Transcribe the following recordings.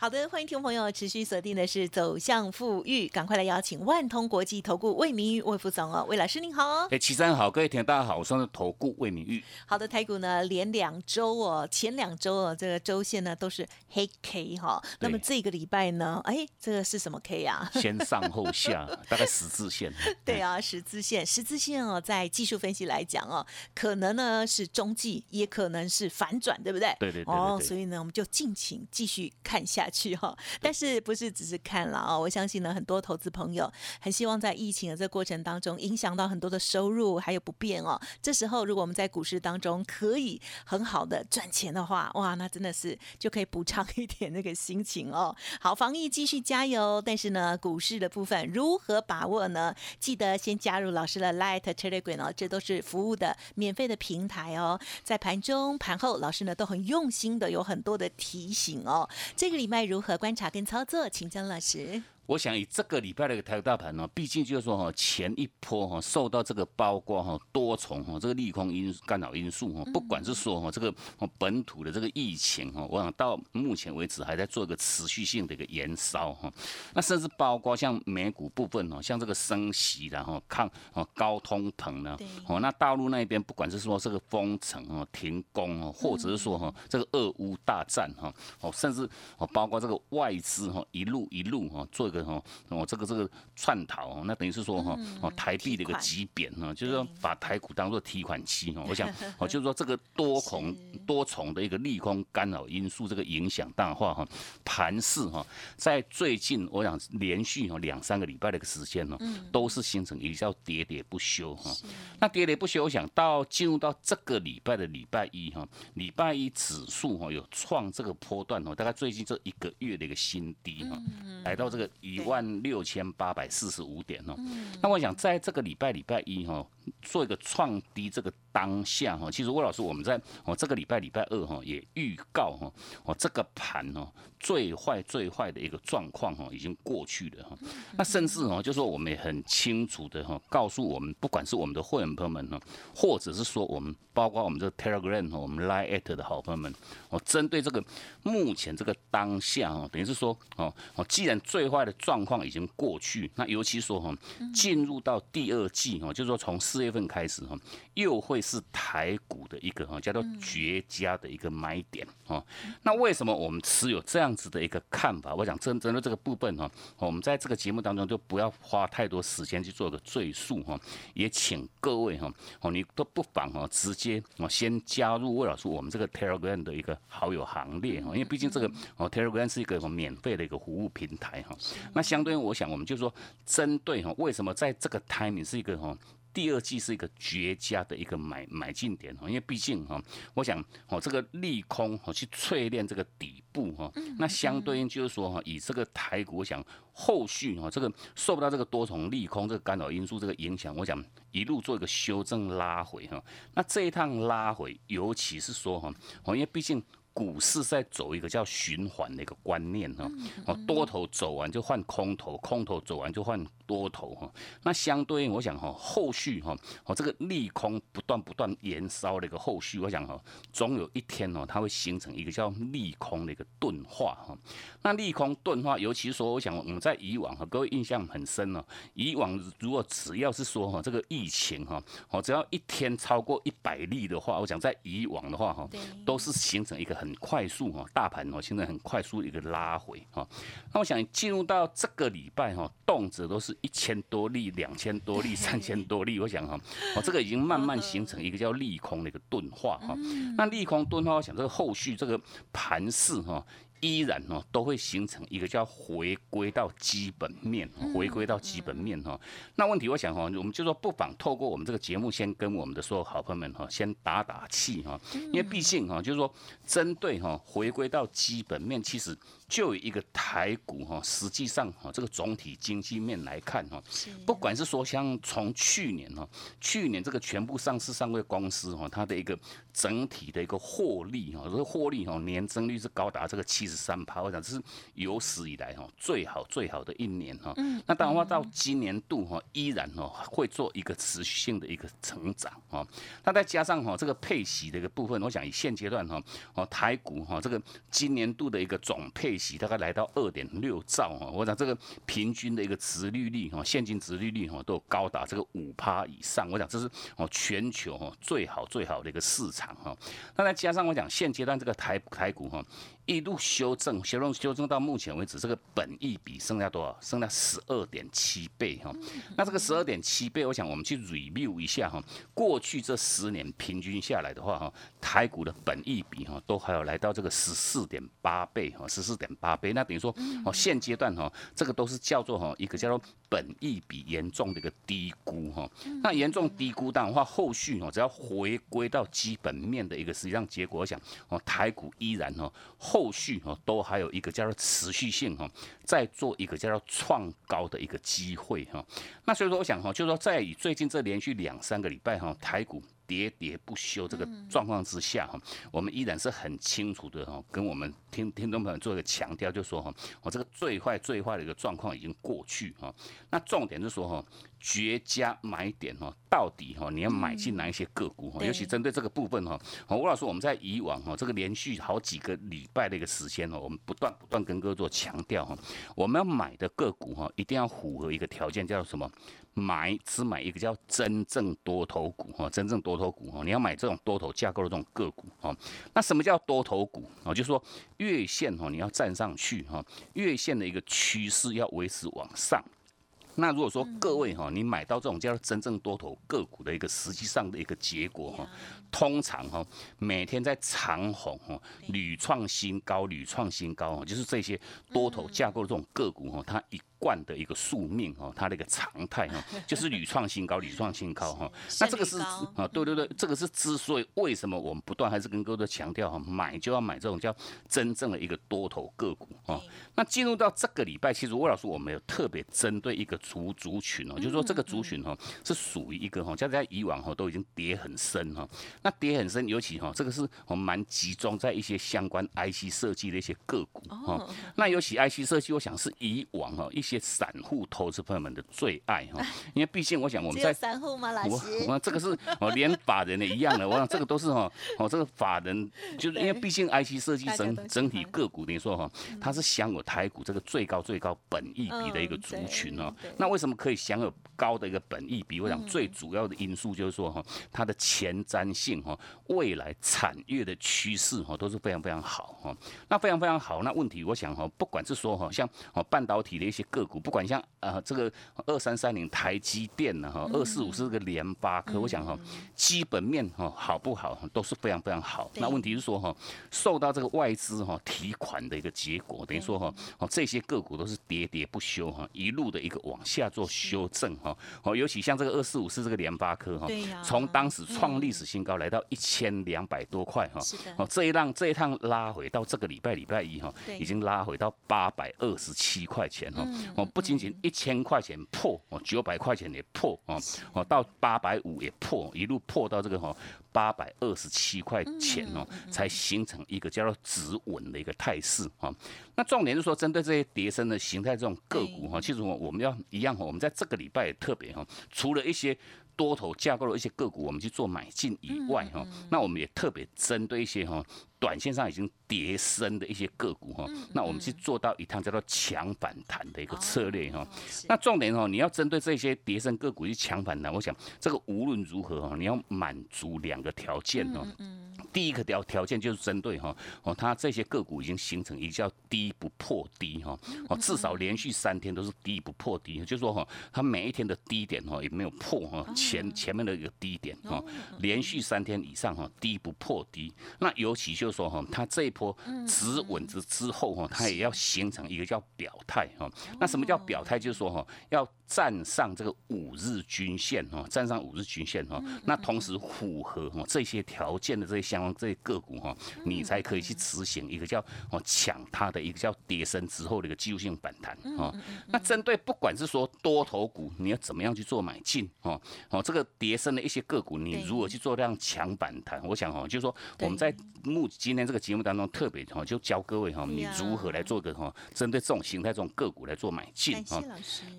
好的，欢迎听众朋友持续锁定的是走向富裕，赶快来邀请万通国际投顾魏明玉魏副总哦，魏老师您好。哎，齐山好，各位听大家好，我是投顾魏明玉。好的，台股呢连两周哦，前两周哦，这个周线呢都是黑 K 哈。那么这个礼拜呢，哎，这个是什么 K 啊？先上后下，大概十字线。对啊，十字线，十字线哦，在技术分析来讲哦，可能呢是中继，也可能是反转，对不对？对对对。哦，所以呢，我们就敬请继续看下。去哈，但是不是只是看了啊？我相信呢，很多投资朋友很希望在疫情的这个过程当中，影响到很多的收入还有不便哦。这时候，如果我们在股市当中可以很好的赚钱的话，哇，那真的是就可以补偿一点那个心情哦。好，防疫继续加油，但是呢，股市的部分如何把握呢？记得先加入老师的 Light Telegram 哦，这都是服务的免费的平台哦。在盘中、盘后，老师呢都很用心的，有很多的提醒哦。这个礼拜。该如何观察跟操作，请江老师。我想以这个礼拜的一个台股大盘呢，毕竟就是说哈，前一波哈受到这个包括哈多重哈这个利空因干扰因素哈，不管是说哈这个本土的这个疫情哈，我想到目前为止还在做一个持续性的一个延烧哈，那甚至包括像美股部分哈，像这个升息然后抗哦高通膨呢，哦那大陆那边不管是说这个封城哦停工哦，或者是说哈这个俄乌大战哈哦，甚至哦包括这个外资哈一路一路哈做一个。哦，哦，这个这个串逃，那等于是说哈，哦，台币的一个急贬哈，就是说把台股当做提款机哈。我想，哦，就是说这个多孔多重的一个利空干扰因素，这个影响大化哈，盘势哈，在最近我想连续哈两三个礼拜的一个时间呢，都是形成一个叫喋喋不休哈。那喋喋不休，我想到进入到这个礼拜的礼拜一哈，礼拜一指数哈有创这个波段哦，大概最近这一个月的一个新低哈，来到这个。一万六千八百四十五点哦，那我想在这个礼拜礼拜一哈，做一个创低这个当下哈，其实魏老师我们在哦这个礼拜礼拜二哈也预告哈，哦这个盘哦最坏最坏的一个状况哈已经过去了哈，那甚至哦就说我们也很清楚的哈告诉我们，不管是我们的会员朋友们呢，或者是说我们包括我们这 Telegram 我们 Line at 的好朋友们，哦针对这个目前这个当下哦，等于是说哦哦既然最坏的状况已经过去，那尤其说哈，进入到第二季哈，就是说从四月份开始哈，又会是台股的一个哈叫做绝佳的一个买点哈。那为什么我们持有这样子的一个看法？我想针针对这个部分哈，我们在这个节目当中就不要花太多时间去做个赘述哈，也请各位哈哦，你都不妨哈直接哦先加入魏老师我们这个 Telegram 的一个好友行列哈，因为毕竟这个哦 Telegram 是一个免费的一个服务平台哈。那相对于我想，我们就说，针对哈，为什么在这个 timing 是一个哈，第二季是一个绝佳的一个买买进点哈，因为毕竟哈，我想哦，这个利空哈去淬炼这个底部哈，那相对应就是说哈，以这个台股，我想后续哈，这个受不到这个多重利空这个干扰因素这个影响，我想一路做一个修正拉回哈，那这一趟拉回，尤其是说哈，哦，因为毕竟。股市在走一个叫循环的一个观念哈，哦，多头走完就换空头，空头走完就换多头哈。那相对应，我想哈，后续哈，哦，这个利空不断不断延烧的一个后续，我想哈，总有一天哦，它会形成一个叫利空的一个钝化哈。那利空钝化，尤其说，我想我们在以往哈，各位印象很深哦，以往如果只要是说哈，这个疫情哈，哦，只要一天超过一百例的话，我想在以往的话哈，都是形成一个很。很快速哈，大盘哦，现在很快速一个拉回哈。那我想进入到这个礼拜哈，动辄都是一千多例、两千多例、三千多例。我想哈，哦，这个已经慢慢形成一个叫利空的一个钝化哈。那利空钝化，我想这个后续这个盘势哈。依然哦，都会形成一个叫回归到基本面，回归到基本面哈。那问题我想哈，我们就说不妨透过我们这个节目，先跟我们的所有好朋友们哈，先打打气哈。因为毕竟哈，就是说针对哈回归到基本面，其实就以一个台股哈，实际上哈，这个总体经济面来看哈，不管是说像从去年哈，去年这个全部上市上柜公司哈，它的一个整体的一个获利哈，这个获利哈年增率是高达这个七十三趴，我想这是有史以来哈最好最好的一年哈。那当然话到今年度哈，依然哈会做一个持续性的一个成长哈。那再加上哈这个配息的一个部分，我想以现阶段哈，哦台股哈这个今年度的一个总配大概来到二点六兆哈，我想这个平均的一个值利率哈，现金值利率哈都高达这个五趴以上，我想这是哦全球哈最好最好的一个市场哈。那再加上我讲现阶段这个台台股哈。一路修正，修正修正到目前为止，这个本益比剩下多少？剩下十二点七倍哈。那这个十二点七倍，我想我们去 review 一下哈。过去这十年平均下来的话哈，台股的本益比哈都还有来到这个十四点八倍哈，十四点八倍。那等于说哦，现阶段哈，这个都是叫做哈一个叫做本益比严重的一个低估哈。那严重低估的话，后续哦只要回归到基本面的一个实际上结果，我想哦台股依然哦后。后续哈都还有一个叫做持续性哈，再做一个叫做创高的一个机会哈。那所以说我想哈，就是说在以最近这连续两三个礼拜哈，台股。喋喋不休这个状况之下哈，我们依然是很清楚的哈，跟我们听听众朋友做一个强调，就说哈，我这个最坏最坏的一个状况已经过去哈。那重点是说哈，绝佳买点哈，到底哈你要买进哪一些个股哈？尤其针对这个部分哈，吴老师我们在以往哈这个连续好几个礼拜的一个时间哦，我们不断不断跟各位做强调哈，我们要买的个股哈，一定要符合一个条件，叫做什么？买只买一个叫真正多头股哈，真正多头股哈，你要买这种多头架构的这种个股哈。那什么叫多头股啊？就是说月线哈，你要站上去哈，月线的一个趋势要维持往上。那如果说各位哈，你买到这种叫真正多头个股的一个实际上的一个结果哈，通常哈，每天在长红哈，屡创新高，屡创新高哈，就是这些多头架构的这种个股哈，它一。惯的一个宿命哈，它的一个常态哈，就是屡创新高，屡创新高哈。那这个是啊，对对对，这个是之所以为什么我们不断还是跟各位强调哈，买就要买这种叫真正的一个多头个股哈。那进入到这个礼拜，其实魏老师我们有特别针对一个族族群哦，就是说这个族群哈是属于一个哈，像在以往哈都已经跌很深哈。那跌很深，尤其哈这个是我们蛮集中在一些相关 IC 设计的一些个股哈。那尤其 IC 设计，我想是以往哈一。些散户投资朋友们的最爱哈，因为毕竟我想我们在散户吗？老师，我这个是哦，连法人的一样的，我想这个都是哈，哦，这个法人就是因为毕竟 IC 设计整整体个股等于说哈，它是享有台股这个最高最高本益比的一个族群哦。那为什么可以享有高的一个本益比？我想最主要的因素就是说哈，它的前瞻性哈，未来产业的趋势哈都是非常非常好哈。那非常非常好，那问题我想哈，不管是说哈，像哦半导体的一些。个股不管像呃这个二三三零台积电呢哈，二四五是这个联发科，我想哈基本面哈好不好都是非常非常好。那问题是说哈受到这个外资哈提款的一个结果，等于说哈哦这些个股都是喋喋不休哈，一路的一个往下做修正哈。哦，尤其像这个二四五是这个联发科哈，从当时创历史新高来到一千两百多块哈，哦这一浪这一趟拉回到这个礼拜礼拜一哈，已经拉回到八百二十七块钱哈。哦，不仅仅一千块钱破，哦，九百块钱也破，哦，哦，到八百五也破，一路破到这个哈八百二十七块钱哦，才形成一个叫做止稳的一个态势哈。那重点是说，针对这些叠升的形态这种个股哈，其实我我们要一样哈，我们在这个礼拜也特别哈，除了一些。多头架构的一些个股，我们去做买进以外，哈，那我们也特别针对一些哈，短线上已经跌深的一些个股，哈，那我们去做到一趟叫做强反弹的一个策略，哈。那重点哈，你要针对这些跌深个股去强反弹，我想这个无论如何哈，你要满足两个条件，哦。第一个条条件就是针对哈哦，它这些个股已经形成一个叫低不破低哈哦，至少连续三天都是低不破低，就是说哈，它每一天的低点哈也没有破哈前前面的一个低点哈，连续三天以上哈低不破低，那尤其就是说哈，它这一波止稳之之后哈，它也要形成一个叫表态哈，那什么叫表态？就是说哈，要站上这个五日均线哈，站上五日均线哈，那同时符合哈这些条件的这些相关这些个股哈，你才可以去执行一个叫哦抢它的一个叫跌升之后的一个技术性反弹哦。那针对不管是说多头股，你要怎么样去做买进哦哦，这个跌升的一些个股，你如何去做这样强反弹？我想哈，就是说我们在目今天这个节目当中特别哈，就教各位哈，你如何来做个哈，针对这种形态这种个股来做买进啊。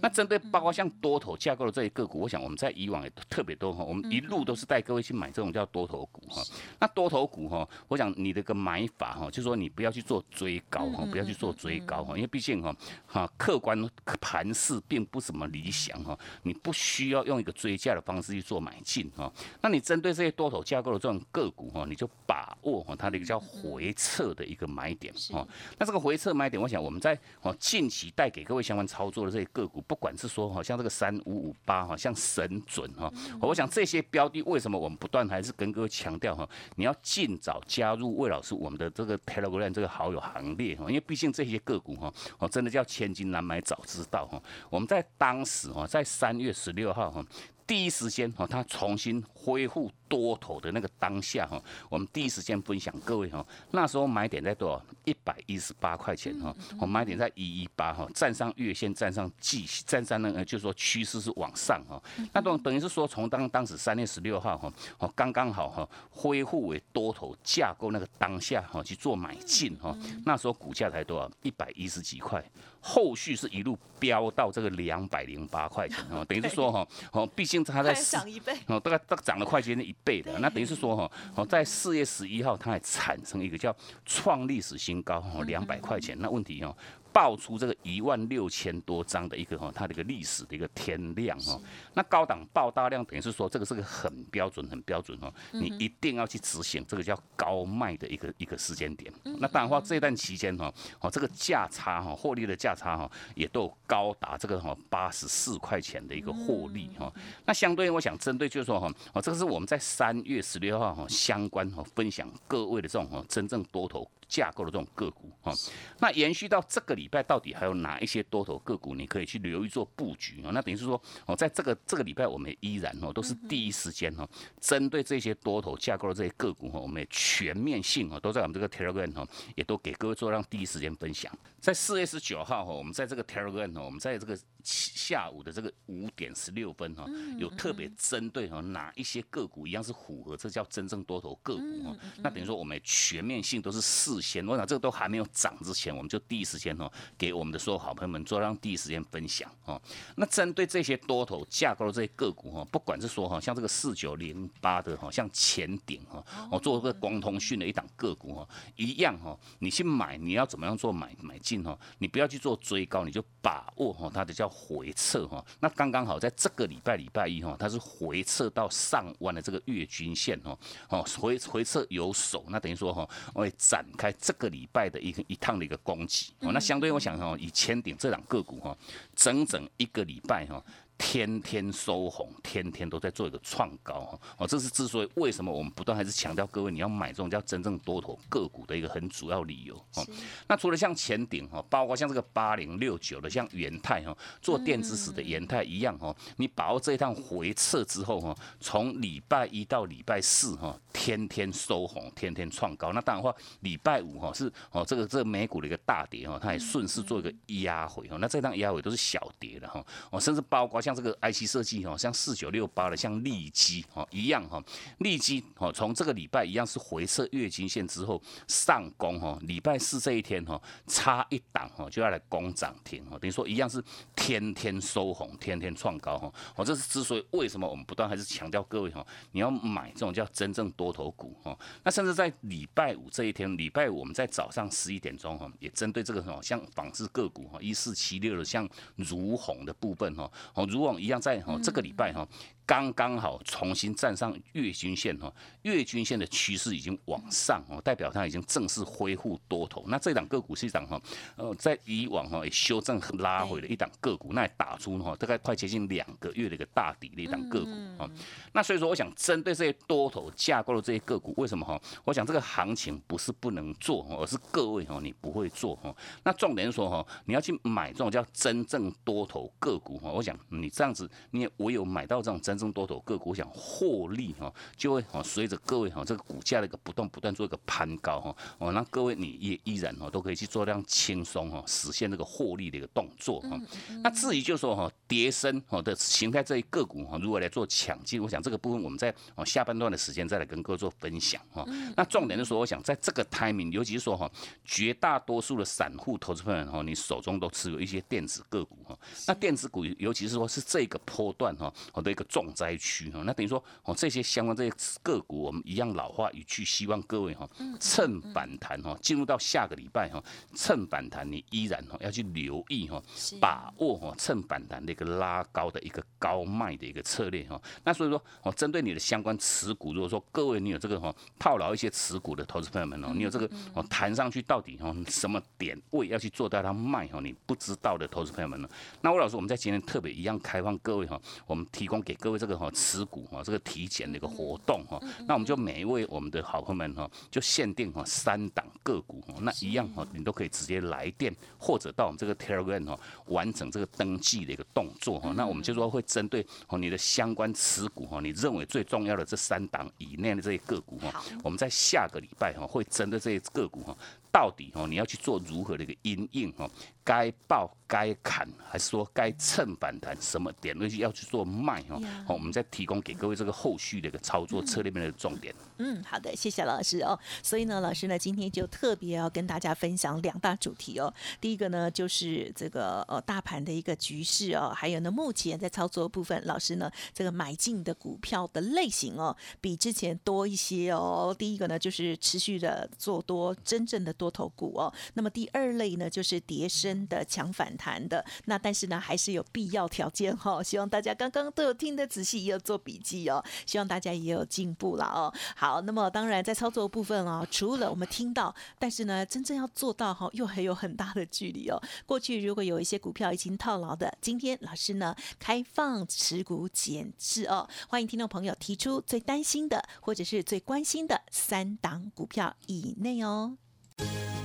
那针对包括像多头架构的这些个股，我想我们在以往也特别多哈，我们一路都是带各位去买这种叫多头股哈。那多头股哈，我想你的个买法哈，就是说你不要去做追高哈，不要去做追高哈，因为毕竟哈哈客观盘势并不怎么理想哈，你不需要用一个追价的方式去做买进哈。那你针对这些多头架构的这种个股哈，你就把握哈它的一个叫回撤的一个买点哈。那这个回撤买点，我想我们在哦近期带给各位相关操作的这些个股，不管是说哈像这个三五五八哈，像神准哈，我想这些标的为什么我们不断还是跟各位强调哈，你要尽早加入魏老师我们的这个 Telegram 这个好友行列哈，因为毕竟这些个股哈，哦真的叫千金难买早知道哈。我们在当时哈，在三月十六号哈。第一时间哈，它重新恢复多头的那个当下哈，我们第一时间分享各位哈，那时候买点在多少？一百一十八块钱哈，我买点在一一八哈，站上月线，站上季，站上那个就是说趋势是往上哈，那等等于是说从当当时三月十六号哈，哦刚刚好哈，恢复为多头架构那个当下哈去做买进哈，那时候股价才多少？一百一十几块。后续是一路飙到这个两百零八块钱哦，等于是说哈，哦，毕竟它在涨一倍。哦，大概大概涨了快接近一倍的，那等于是说哈，哦，在四月十一号它还产生一个叫创历史新高哦，两百块钱，那问题哦。爆出这个一万六千多张的一个哈，它的一个历史的一个天量哈，那高档爆大量，等于是说这个是个很标准很标准哈，你一定要去执行这个叫高卖的一个一个时间点。那当然话这段期间哈，哦这个价差哈，获利的价差哈，也都有高达这个哈八十四块钱的一个获利哈。那相对我想针对就是说哈，哦这个是我们在三月十六号哈相关哈分享各位的这种哈真正多头。架构的这种个股哈，那延续到这个礼拜，到底还有哪一些多头个股你可以去留意做布局啊？那等于是说，哦，在这个这个礼拜，我们依然哦都是第一时间哈，针对这些多头架构的这些个股哈，我们也全面性哦都在我们这个 Telegram 哈，也都给各位做让第一时间分享。在四月十九号哈，我们在这个 Telegram 哦，我们在这个下午的这个五点十六分哈，有特别针对哈哪一些个股一样是符合这叫真正多头个股哈。那等于说我们全面性都是事先，我想这个都还没有涨之前，我们就第一时间哈给我们的所有好朋友们做让第一时间分享哈。那针对这些多头架构的这些个股哈，不管是说哈像这个四九零八的哈，像前顶哈，我做个光通讯的一档个股哈，一样哈，你去买你要怎么样做买买？进哈，你不要去做追高，你就把握哈它的叫回撤哈。那刚刚好在这个礼拜礼拜一哈，它是回撤到上万的这个月均线哈，哦回回撤有手，那等于说哈，会展开这个礼拜的一个一趟的一个攻击。哦，那相对我想哈，以千顶这两个股哈，整整一个礼拜哈。天天收红，天天都在做一个创高哈，哦，这是之所以为什么我们不断还是强调各位你要买这种叫真正多头个股的一个很主要理由哦。那除了像前顶哈，包括像这个八零六九的像元泰哈，做电子史的元泰一样哈，你把握这一趟回撤之后哈，从礼拜一到礼拜四哈，天天收红，天天创高。那当然话，礼拜五哈是哦这个这个美股的一个大跌哈，它也顺势做一个压回哈。那这趟压回都是小跌的哈，哦，甚至包括像。像这个 IC 设计哈，像四九六八的，像利基哈一样哈，利基哈从这个礼拜一样是回撤月均线之后上攻哈，礼拜四这一天哈差一档哈就要来攻涨停哈，等于说一样是天天收红，天天创高哈。哦，这是之所以为什么我们不断还是强调各位哈，你要买这种叫真正多头股哈。那甚至在礼拜五这一天，礼拜五我们在早上十一点钟哈，也针对这个哈像纺织个股哈一四七六的像如虹的部分哈，哦如。往一样在哈这个礼拜哈。刚刚好重新站上月均线哈，月均线的趋势已经往上哦，代表它已经正式恢复多头。那这档个股是一档哈，呃，在以往哈也修正拉回了一档个股，那也打出哈大概快接近两个月的一个大底的一档个股啊。那所以说，我想针对这些多头架构的这些个股，为什么哈？我想这个行情不是不能做，而是各位哈你不会做哈。那重点是说哈，你要去买这种叫真正多头个股哈，我想你这样子，你也唯有买到这种真正多头个股，我想获利哈，就会哦随着各位哈这个股价的一个不断不断做一个攀高哈，哦，那各位你也依然哈都可以去做这样轻松哈实现这个获利的一个动作哈。那至于就说哈跌升哈的形态这一个股哈如何来做抢进，我想这个部分我们在哦下半段的时间再来跟各位做分享哈。那重点是说，我想在这个 timing，尤其是说哈绝大多数的散户投资朋友哈，你手中都持有一些电子个股哈，那电子股尤其是说是这个波段哈，我的一个重灾区哈，那等于说哦这些相关这些个股，我们一样老话一句，希望各位哈趁反弹哈，进入到下个礼拜哈，趁反弹你依然哈要去留意哈，把握哈趁反弹的一个拉高的一个高卖的一个策略哈。那所以说哦，针对你的相关持股，如果说各位你有这个哈套牢一些持股的投资朋友们哦，你有这个哦弹上去到底哦什么点位要去做到它卖哦，你不知道的投资朋友们呢，那魏老师我们在今天特别一样开放各位哈，我们提供给各位这个哈持股哈这个体检的一个活动哈，那我们就每一位我们的好朋友们哈，就限定哈三档个股哈，那一样哈，你都可以直接来电或者到我们这个 Telegram 哈完成这个登记的一个动作哈，那我们就说会针对哦你的相关持股哈，你认为最重要的这三档以内的这些个股哈，我们在下个礼拜哈会针对这些个股哈。到底哦，你要去做如何的一个阴应哦？该报该砍，还是说该趁反弹？什么点位要去做卖哦？好，我们再提供给各位这个后续的一个操作策略面的重点。嗯，好的，谢谢老师哦。所以呢，老师呢今天就特别要跟大家分享两大主题哦。第一个呢就是这个呃大盘的一个局势哦，还有呢目前在操作部分，老师呢这个买进的股票的类型哦，比之前多一些哦。第一个呢就是持续的做多，真正的。多头股哦，那么第二类呢，就是叠升的强反弹的，那但是呢，还是有必要条件哈，希望大家刚刚都有听得仔细，也有做笔记哦，希望大家也有进步了哦。好，那么当然在操作部分哦，除了我们听到，但是呢，真正要做到哈，又还有很大的距离哦。过去如果有一些股票已经套牢的，今天老师呢开放持股减持哦，欢迎听众朋友提出最担心的或者是最关心的三档股票以内哦。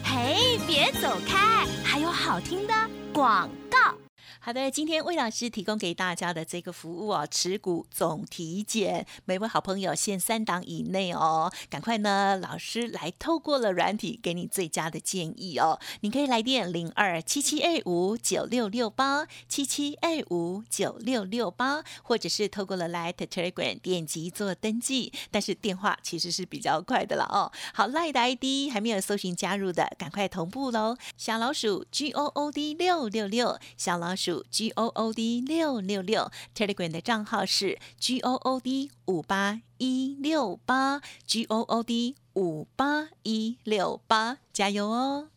嘿，别走开，还有好听的广告。好的，今天魏老师提供给大家的这个服务哦，持股总体检，每位好朋友限三档以内哦，赶快呢，老师来透过了软体给你最佳的建议哦，你可以来电零二七七二五九六六八七七二五九六六八，或者是透过了 Light Telegram 点击做登记，但是电话其实是比较快的了哦。好，Light 的 ID 还没有搜寻加入的，赶快同步喽，小老鼠 G O O D 六六六，小老鼠。G O O D 六六六，Telegram 的账号是 G O O D 五八一六八，G O O D 五八一六八，加油哦！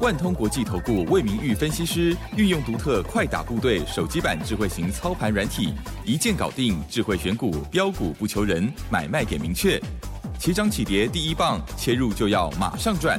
万通国际投顾魏明玉分析师运用独特快打部队手机版智慧型操盘软体，一键搞定智慧选股标股不求人，买卖点明确，起涨起跌第一棒，切入就要马上赚。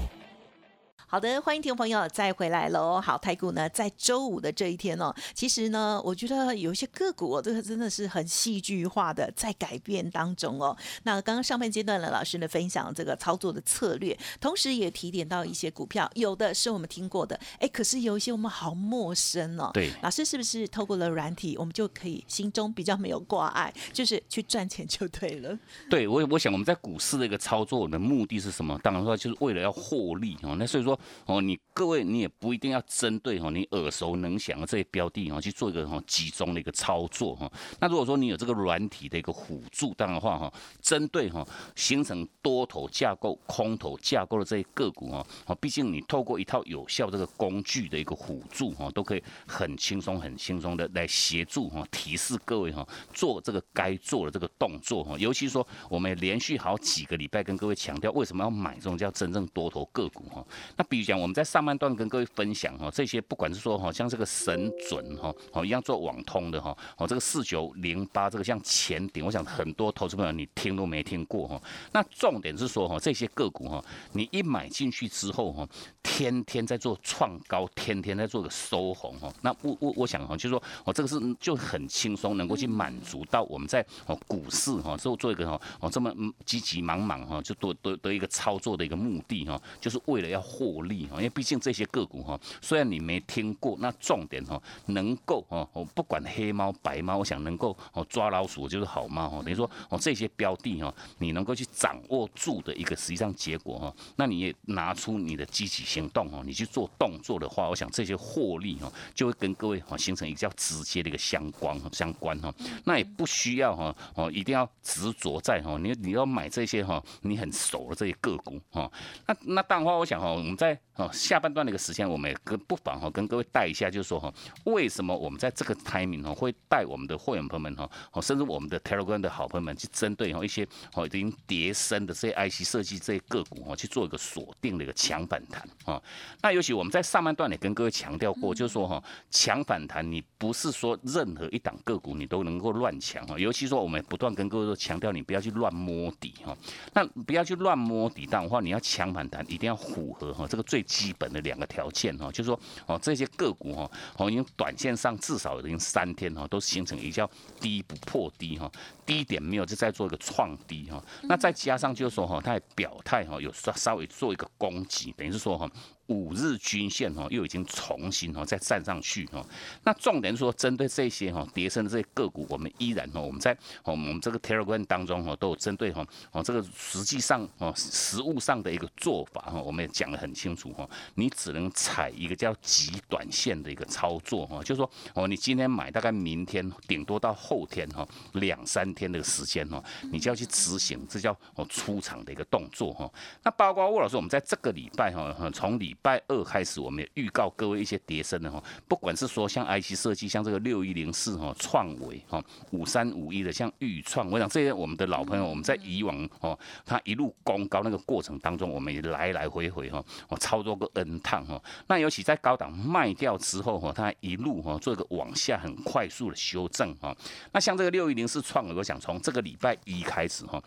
好的，欢迎听众朋友再回来喽。好，台股呢在周五的这一天哦，其实呢，我觉得有一些个股，哦这个真的是很戏剧化的在改变当中哦。那刚刚上半阶段呢，老师呢分享这个操作的策略，同时也提点到一些股票，有的是我们听过的，哎，可是有一些我们好陌生哦。对，老师是不是透过了软体，我们就可以心中比较没有挂碍，就是去赚钱就对了。对我，我想我们在股市的一个操作的目的是什么？当然说就是为了要获利哦。那所以说。哦，你各位你也不一定要针对哈你耳熟能详的这些标的哈去做一个哈集中的一个操作哈。那如果说你有这个软体的一个辅助，当然话哈，针对哈形成多头架构、空头架构的这些个股哈，哦，毕竟你透过一套有效这个工具的一个辅助哈，都可以很轻松、很轻松的来协助哈提示各位哈做这个该做的这个动作哈。尤其说我们连续好几个礼拜跟各位强调，为什么要买这种叫真正多头个股哈？那比如讲我们在上半段跟各位分享哈，这些不管是说哈像这个神准哈，哦一样做网通的哈，哦这个四九零八这个像前顶，我想很多投资朋友你听都没听过哈。那重点是说哈这些个股哈，你一买进去之后哈，天天在做创高，天天在做个收红哈。那我我我想哈，就是说哦这个是就很轻松能够去满足到我们在哦股市哈做做一个哈哦这么急急忙忙哈就多多得一个操作的一个目的哈，就是为了要获利哈，因为毕竟这些个股哈，虽然你没听过，那重点哈能够哦，我不管黑猫白猫，我想能够哦抓老鼠就是好猫哈，等于说哦这些标的哈，你能够去掌握住的一个实际上结果哈，那你也拿出你的积极行动哦，你去做动作的话，我想这些获利哈就会跟各位哈形成一个较直接的一个相关相关哈，那也不需要哈哦一定要执着在哈你你要买这些哈你很熟的这些个股哈，那那当然话我想哈我们在哦下半段的一个时间，我们也跟不妨哈跟各位带一下，就是说哈为什么我们在这个 timing 哈会带我们的会员朋友们哈哦甚至我们的 Telegram 的好朋友们去针对哈一些哦已经叠升的这些 IC 设计这些个股哈去做一个锁定的一个强反弹啊。那尤其我们在上半段也跟各位强调过，就是说哈强反弹你不是说任何一档个股你都能够乱抢哈，尤其说我们不断跟各位说强调你不要去乱摸底哈，那不要去乱摸底，但的话你要强反弹一定要符合哈这个最基本的两个条件哈，就是说哦这些个股哈哦已经短线上至少已经三天哈都形成一叫低不破低哈，低点没有就在做一个创低哈，那再加上就是说哈它也表态哈有稍稍微做一个攻击，等于是说哈。五日均线哈又已经重新哈再站上去哈，那重点说针对这些哈跌升的这些个股，我们依然哈我们在我们这个 Telegram 当中哈都有针对哈哦这个实际上哦实物上的一个做法哈，我们也讲得很清楚哈，你只能踩一个叫极短线的一个操作哈，就是说哦你今天买大概明天顶多到后天哈两三天的时间哈，你就要去执行，这叫哦出场的一个动作哈。那包括沃老师，我们在这个礼拜哈从礼拜二开始，我们也预告各位一些跌升的哈，不管是说像 IC 设计，像这个六一零四哈创维哈五三五一的像预创，我想这些我们的老朋友，我们在以往哦，他一路攻高那个过程当中，我们也来来回回哈，我操作过 N 趟哈。那尤其在高档卖掉之后哈，它一路哈做一个往下很快速的修正哈。那像这个六一零四创维，我想从这个礼拜一开始哈。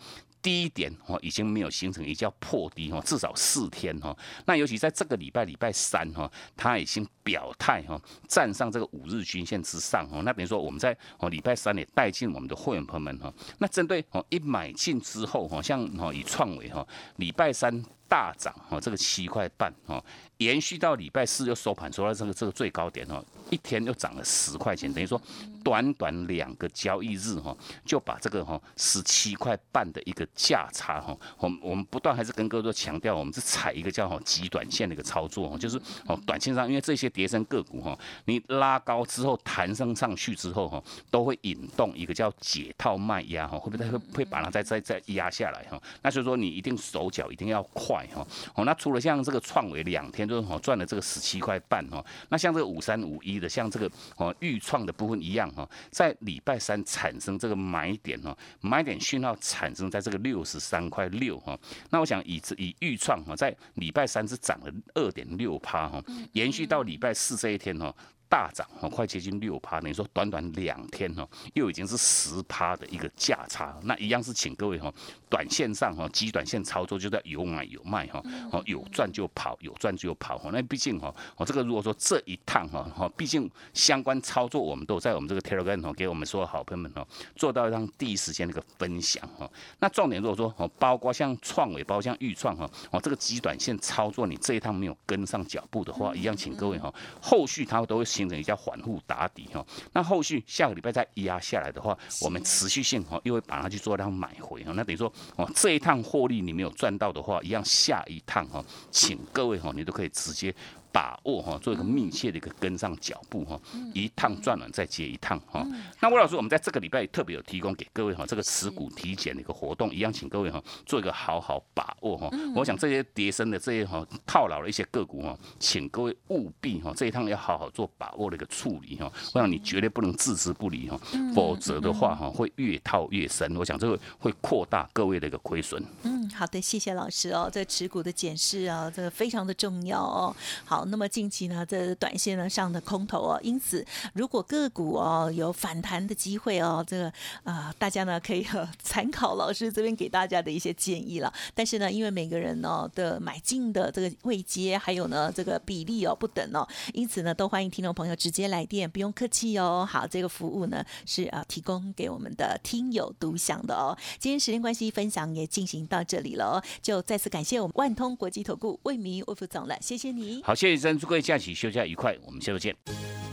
低一点哦，已经没有形成一叫破低哈，至少四天哈。那尤其在这个礼拜礼拜三哈，它已经表态哈，站上这个五日均线之上哈。那等于说我们在哦礼拜三也带进我们的会员朋友们哈。那针对哦一买进之后哈，像哦以创维哈，礼拜三大涨哈，这个七块半哈，延续到礼拜四又收盘收到这个这个最高点哦。一天又涨了十块钱，等于说短短两个交易日哈，就把这个哈十七块半的一个价差哈，我我们不断还是跟各位都强调，我们是踩一个叫哈极短线的一个操作哈，就是哦短线上，因为这些叠升个股哈，你拉高之后弹升上去之后哈，都会引动一个叫解套卖压哈，会不会会会把它再再再压下来哈？那所以说你一定手脚一定要快哈。哦，那除了像这个创维两天就是哦赚了这个十七块半哈，那像这个五三五一。的像这个哦预创的部分一样哈，在礼拜三产生这个买点哈，买点讯号产生在这个六十三块六哈，那我想以以预创哈，在礼拜三是涨了二点六趴哈，延续到礼拜四这一天哈。大涨哦，快接近六趴，等于说短短两天哦，又已经是十趴的一个价差。那一样是请各位哈，短线上哈，极短线操作就在有买有卖哈，哦有赚就跑，有赚就跑哈。那毕竟哈，哦这个如果说这一趟哈，哈毕竟相关操作我们都在我们这个 Telegram 哈，给我们所有好朋友们哦，做到让第一时间的一个分享哈。那重点如果说哦，包括像创伟，包括像预创哈，哦这个极短线操作你这一趟没有跟上脚步的话，一样请各位哈，后续它都会。形成一叫缓护打底哈，那后续下个礼拜再压下来的话，我们持续性哈又会把它去做量买回哈，那等于说哦这一趟获利你没有赚到的话，一样下一趟哈，请各位哈你都可以直接。把握哈，做一个密切的一个跟上脚步哈，一趟赚了再接一趟哈。那魏老师，我们在这个礼拜特别有提供给各位哈，这个持股体检的一个活动，一样请各位哈做一个好好把握哈。我想这些跌升的这些哈套牢的一些个股哈，请各位务必哈这一趟要好好做把握的一个处理哈。我想你绝对不能置之不理哈，否则的话哈会越套越深。我想这个会扩大各位的一个亏损。嗯。好的，谢谢老师哦。这持股的检视啊，这个非常的重要哦。好，那么近期呢，这短线呢上的空头哦，因此如果个股哦有反弹的机会哦，这个啊大家呢可以参考老师这边给大家的一些建议了。但是呢，因为每个人呢的买进的这个位阶还有呢这个比例哦不等哦，因此呢都欢迎听众朋友直接来电，不用客气哦。好，这个服务呢是啊提供给我们的听友独享的哦。今天时间关系，分享也进行到这里了哦，就再次感谢我们万通国际投顾魏明魏副总了，谢谢你。好，谢谢珍，祝各位假期休假愉快，我们下周见。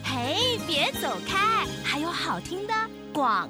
嘿，别走开，还有好听的广。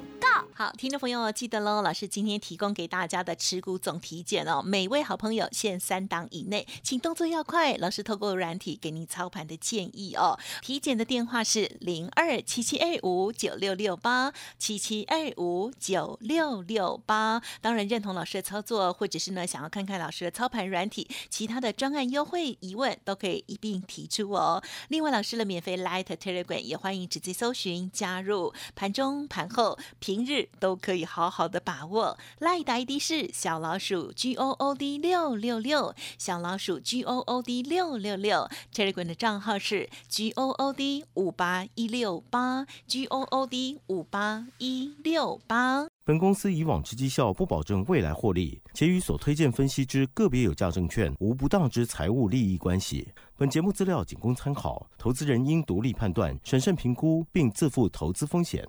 好，听众朋友记得喽，老师今天提供给大家的持股总体检哦，每位好朋友限三档以内，请动作要快。老师透过软体给您操盘的建议哦。体检的电话是零二七七二五九六六八七七二五九六六八。当然认同老师的操作，或者是呢想要看看老师的操盘软体，其他的专案优惠疑问都可以一并提出哦。另外，老师的免费 Light Telegram 也欢迎直接搜寻加入，盘中盘后平日。都可以好好的把握。赖的 ID 是小老鼠 G O O D 六六六，小老鼠 G O O D 六六六。Telegram 的账号是 G O O D 五八一六八，G O O D 五八一六八。本公司以往之绩效不保证未来获利，且与所推荐分析之个别有价证券无不当之财务利益关系。本节目资料仅供参考，投资人应独立判断、审慎评估，并自负投资风险。